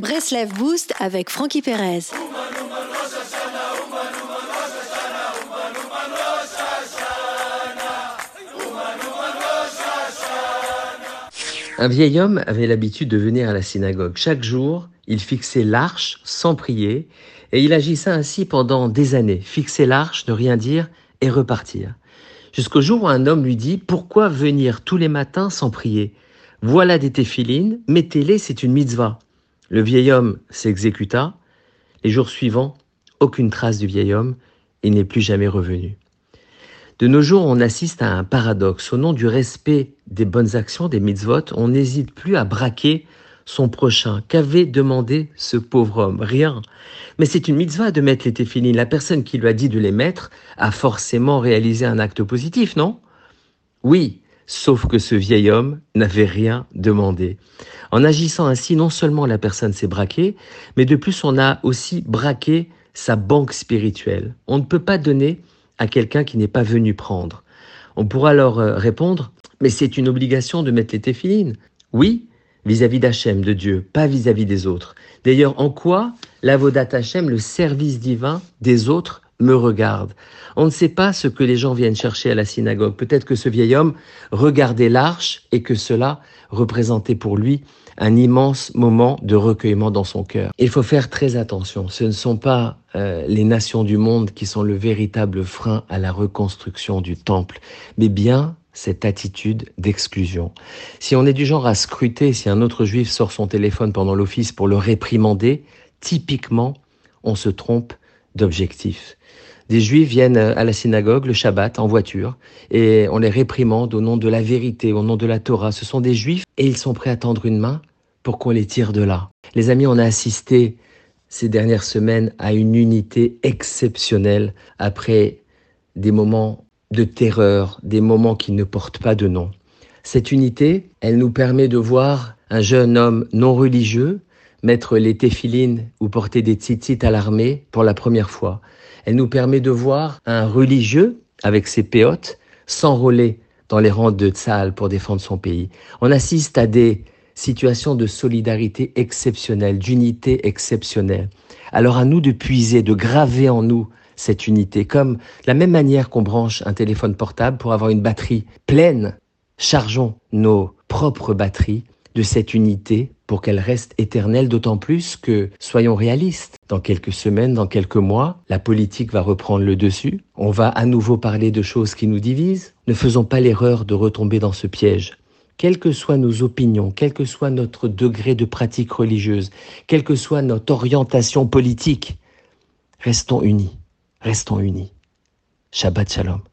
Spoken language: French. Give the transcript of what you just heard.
Breslev Boost avec Frankie Perez. Un vieil homme avait l'habitude de venir à la synagogue. Chaque jour, il fixait l'arche sans prier, et il agissait ainsi pendant des années. Fixer l'arche, ne rien dire et repartir. Jusqu'au jour où un homme lui dit Pourquoi venir tous les matins sans prier? Voilà des téphilines, mettez-les, c'est une mitzvah. Le vieil homme s'exécuta. Les jours suivants, aucune trace du vieil homme, il n'est plus jamais revenu. De nos jours, on assiste à un paradoxe. Au nom du respect des bonnes actions, des mitzvot, on n'hésite plus à braquer son prochain. Qu'avait demandé ce pauvre homme? Rien. Mais c'est une mitzvah de mettre les téphilines. La personne qui lui a dit de les mettre a forcément réalisé un acte positif, non? Oui, sauf que ce vieil homme n'avait rien demandé. En agissant ainsi, non seulement la personne s'est braquée, mais de plus on a aussi braqué sa banque spirituelle. On ne peut pas donner à quelqu'un qui n'est pas venu prendre. On pourra alors euh, répondre, mais c'est une obligation de mettre les téphilines. Oui, vis-à-vis d'Hachem, de Dieu, pas vis-à-vis des autres. D'ailleurs, en quoi l'avodat Hachem, le service divin des autres, me regarde. On ne sait pas ce que les gens viennent chercher à la synagogue. Peut-être que ce vieil homme regardait l'arche et que cela représentait pour lui un immense moment de recueillement dans son cœur. Il faut faire très attention. Ce ne sont pas euh, les nations du monde qui sont le véritable frein à la reconstruction du temple, mais bien cette attitude d'exclusion. Si on est du genre à scruter si un autre juif sort son téléphone pendant l'office pour le réprimander, typiquement, on se trompe d'objectif. Des juifs viennent à la synagogue le Shabbat en voiture et on les réprimande au nom de la vérité, au nom de la Torah. Ce sont des juifs et ils sont prêts à tendre une main pour qu'on les tire de là. Les amis, on a assisté ces dernières semaines à une unité exceptionnelle après des moments de terreur, des moments qui ne portent pas de nom. Cette unité, elle nous permet de voir un jeune homme non religieux mettre les téphilines ou porter des tzitzit à l'armée pour la première fois. Elle nous permet de voir un religieux avec ses péotes s'enrôler dans les rangs de Tzal pour défendre son pays. On assiste à des situations de solidarité exceptionnelle, d'unité exceptionnelle. Alors à nous de puiser, de graver en nous cette unité, comme la même manière qu'on branche un téléphone portable pour avoir une batterie pleine. Chargeons nos propres batteries de cette unité pour qu'elle reste éternelle, d'autant plus que, soyons réalistes, dans quelques semaines, dans quelques mois, la politique va reprendre le dessus, on va à nouveau parler de choses qui nous divisent. Ne faisons pas l'erreur de retomber dans ce piège. Quelles que soient nos opinions, quel que soit notre degré de pratique religieuse, quelle que soit notre orientation politique, restons unis, restons unis. Shabbat Shalom.